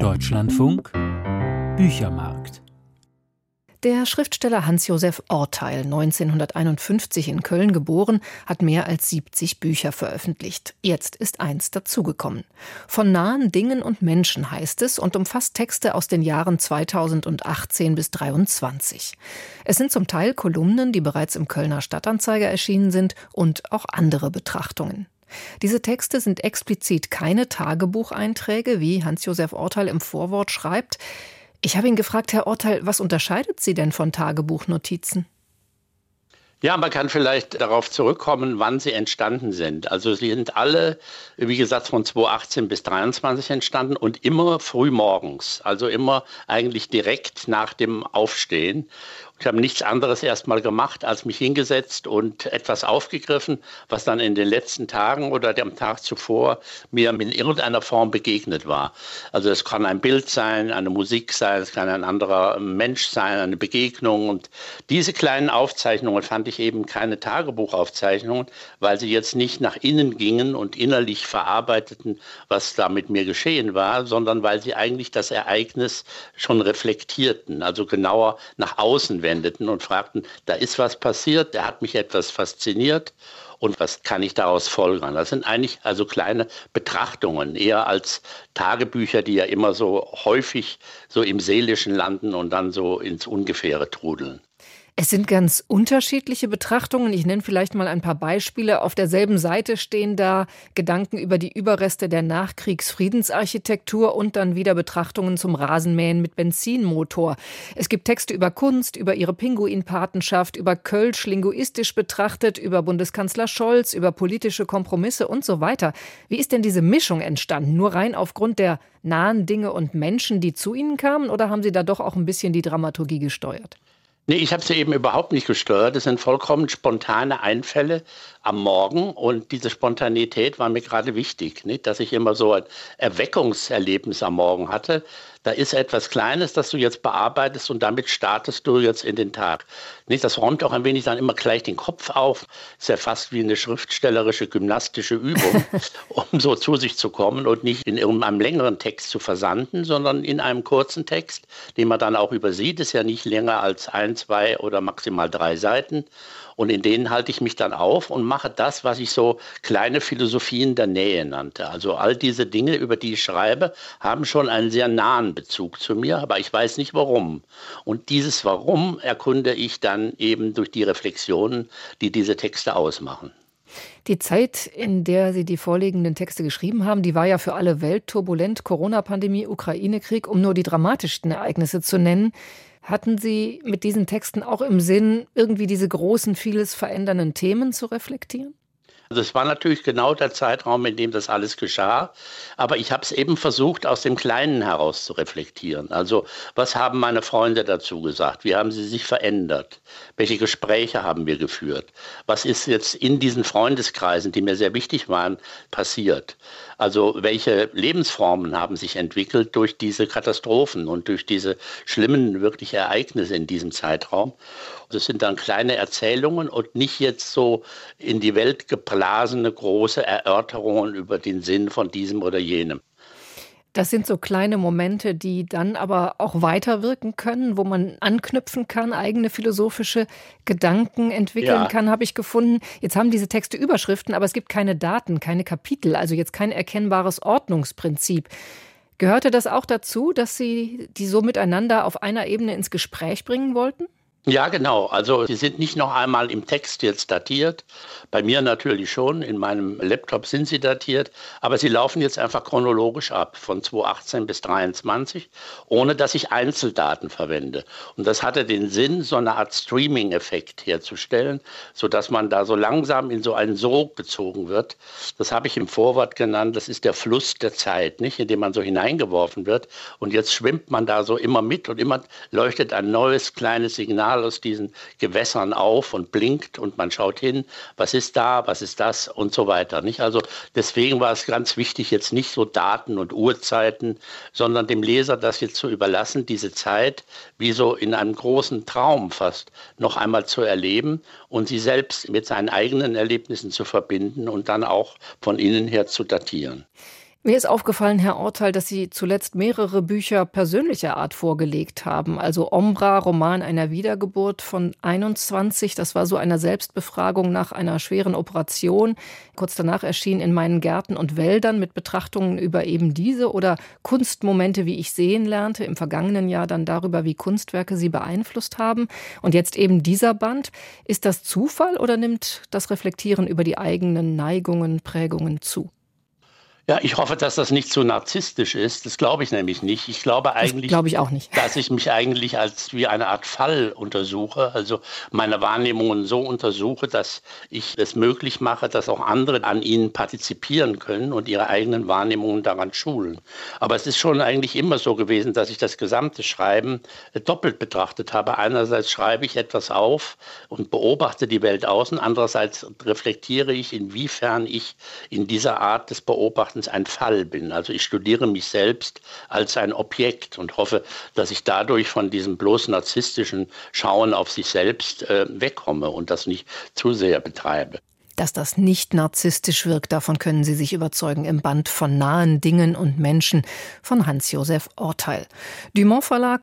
Deutschlandfunk Büchermarkt der Schriftsteller Hans-Josef Orteil, 1951 in Köln geboren, hat mehr als 70 Bücher veröffentlicht. Jetzt ist eins dazugekommen. Von nahen Dingen und Menschen heißt es und umfasst Texte aus den Jahren 2018 bis 2023. Es sind zum Teil Kolumnen, die bereits im Kölner Stadtanzeiger erschienen sind und auch andere Betrachtungen. Diese Texte sind explizit keine Tagebucheinträge, wie Hans-Josef Orteil im Vorwort schreibt. Ich habe ihn gefragt, Herr Orteil, was unterscheidet Sie denn von Tagebuchnotizen? Ja, man kann vielleicht darauf zurückkommen, wann sie entstanden sind. Also sie sind alle, wie gesagt, von 2018 bis 2023 entstanden und immer früh morgens, also immer eigentlich direkt nach dem Aufstehen. Ich habe nichts anderes erstmal gemacht, als mich hingesetzt und etwas aufgegriffen, was dann in den letzten Tagen oder dem Tag zuvor mir in irgendeiner Form begegnet war. Also es kann ein Bild sein, eine Musik sein, es kann ein anderer Mensch sein, eine Begegnung. Und diese kleinen Aufzeichnungen fand ich eben keine Tagebuchaufzeichnungen, weil sie jetzt nicht nach innen gingen und innerlich verarbeiteten, was da mit mir geschehen war, sondern weil sie eigentlich das Ereignis schon reflektierten, also genauer nach außen wendeten und fragten, da ist was passiert, da hat mich etwas fasziniert und was kann ich daraus folgern? Das sind eigentlich also kleine Betrachtungen, eher als Tagebücher, die ja immer so häufig so im Seelischen landen und dann so ins Ungefähre trudeln. Es sind ganz unterschiedliche Betrachtungen. Ich nenne vielleicht mal ein paar Beispiele. Auf derselben Seite stehen da Gedanken über die Überreste der Nachkriegsfriedensarchitektur und dann wieder Betrachtungen zum Rasenmähen mit Benzinmotor. Es gibt Texte über Kunst, über ihre Pinguinpatenschaft, über Kölsch linguistisch betrachtet, über Bundeskanzler Scholz, über politische Kompromisse und so weiter. Wie ist denn diese Mischung entstanden? Nur rein aufgrund der nahen Dinge und Menschen, die zu Ihnen kamen, oder haben Sie da doch auch ein bisschen die Dramaturgie gesteuert? Nee, ich habe sie eben überhaupt nicht gesteuert. Das sind vollkommen spontane Einfälle am Morgen und diese Spontanität war mir gerade wichtig, nicht? dass ich immer so ein Erweckungserlebnis am Morgen hatte. Da ist etwas Kleines, das du jetzt bearbeitest und damit startest du jetzt in den Tag. Nicht? Das räumt auch ein wenig dann immer gleich den Kopf auf. Ist ja fast wie eine schriftstellerische, gymnastische Übung, um so zu sich zu kommen und nicht in irgendeinem längeren Text zu versanden, sondern in einem kurzen Text, den man dann auch übersieht. Ist ja nicht länger als ein, zwei oder maximal drei Seiten. Und in denen halte ich mich dann auf und mache das, was ich so kleine Philosophien der Nähe nannte. Also all diese Dinge, über die ich schreibe, haben schon einen sehr nahen Bezug zu mir, aber ich weiß nicht warum. Und dieses Warum erkunde ich dann eben durch die Reflexionen, die diese Texte ausmachen. Die Zeit, in der Sie die vorliegenden Texte geschrieben haben, die war ja für alle Welt turbulent. Corona-Pandemie, Ukraine-Krieg, um nur die dramatischsten Ereignisse zu nennen. Hatten Sie mit diesen Texten auch im Sinn, irgendwie diese großen, vieles verändernden Themen zu reflektieren? Das war natürlich genau der Zeitraum, in dem das alles geschah. Aber ich habe es eben versucht, aus dem Kleinen heraus zu reflektieren. Also, was haben meine Freunde dazu gesagt? Wie haben sie sich verändert? Welche Gespräche haben wir geführt? Was ist jetzt in diesen Freundeskreisen, die mir sehr wichtig waren, passiert? Also, welche Lebensformen haben sich entwickelt durch diese Katastrophen und durch diese schlimmen, wirklich Ereignisse in diesem Zeitraum? Das sind dann kleine Erzählungen und nicht jetzt so in die Welt geblasene große Erörterungen über den Sinn von diesem oder jenem. Das sind so kleine Momente, die dann aber auch weiterwirken können, wo man anknüpfen kann, eigene philosophische Gedanken entwickeln ja. kann, habe ich gefunden. Jetzt haben diese Texte Überschriften, aber es gibt keine Daten, keine Kapitel, also jetzt kein erkennbares Ordnungsprinzip. Gehörte das auch dazu, dass Sie die so miteinander auf einer Ebene ins Gespräch bringen wollten? Ja, genau. Also sie sind nicht noch einmal im Text jetzt datiert. Bei mir natürlich schon. In meinem Laptop sind sie datiert. Aber sie laufen jetzt einfach chronologisch ab, von 2018 bis 2023, ohne dass ich Einzeldaten verwende. Und das hatte den Sinn, so eine Art Streaming-Effekt herzustellen, sodass man da so langsam in so einen Sog gezogen wird. Das habe ich im Vorwort genannt. Das ist der Fluss der Zeit, nicht? in dem man so hineingeworfen wird. Und jetzt schwimmt man da so immer mit und immer leuchtet ein neues kleines Signal Signal aus diesen Gewässern auf und blinkt und man schaut hin, was ist da, was ist das und so weiter. Nicht? Also deswegen war es ganz wichtig, jetzt nicht so Daten und Uhrzeiten, sondern dem Leser das jetzt zu überlassen, diese Zeit wie so in einem großen Traum fast noch einmal zu erleben und sie selbst mit seinen eigenen Erlebnissen zu verbinden und dann auch von innen her zu datieren. Mir ist aufgefallen, Herr Orteil, dass Sie zuletzt mehrere Bücher persönlicher Art vorgelegt haben. Also Ombra, Roman einer Wiedergeburt von 21. Das war so eine Selbstbefragung nach einer schweren Operation. Kurz danach erschien in meinen Gärten und Wäldern mit Betrachtungen über eben diese oder Kunstmomente, wie ich sehen lernte. Im vergangenen Jahr dann darüber, wie Kunstwerke sie beeinflusst haben. Und jetzt eben dieser Band. Ist das Zufall oder nimmt das Reflektieren über die eigenen Neigungen, Prägungen zu? Ja, ich hoffe, dass das nicht zu narzisstisch ist. Das glaube ich nämlich nicht. Ich glaube eigentlich, glaube ich auch nicht. dass ich mich eigentlich als wie eine Art Fall untersuche, also meine Wahrnehmungen so untersuche, dass ich es möglich mache, dass auch andere an ihnen partizipieren können und ihre eigenen Wahrnehmungen daran schulen. Aber es ist schon eigentlich immer so gewesen, dass ich das gesamte Schreiben doppelt betrachtet habe. Einerseits schreibe ich etwas auf und beobachte die Welt außen, andererseits reflektiere ich, inwiefern ich in dieser Art des Beobachtens Erachtens ein Fall bin. Also ich studiere mich selbst als ein Objekt und hoffe, dass ich dadurch von diesem bloß narzisstischen Schauen auf sich selbst äh, wegkomme und das nicht zu sehr betreibe. Dass das nicht narzisstisch wirkt, davon können Sie sich überzeugen im Band von nahen Dingen und Menschen von Hans-Josef Orteil. Dumont Verlag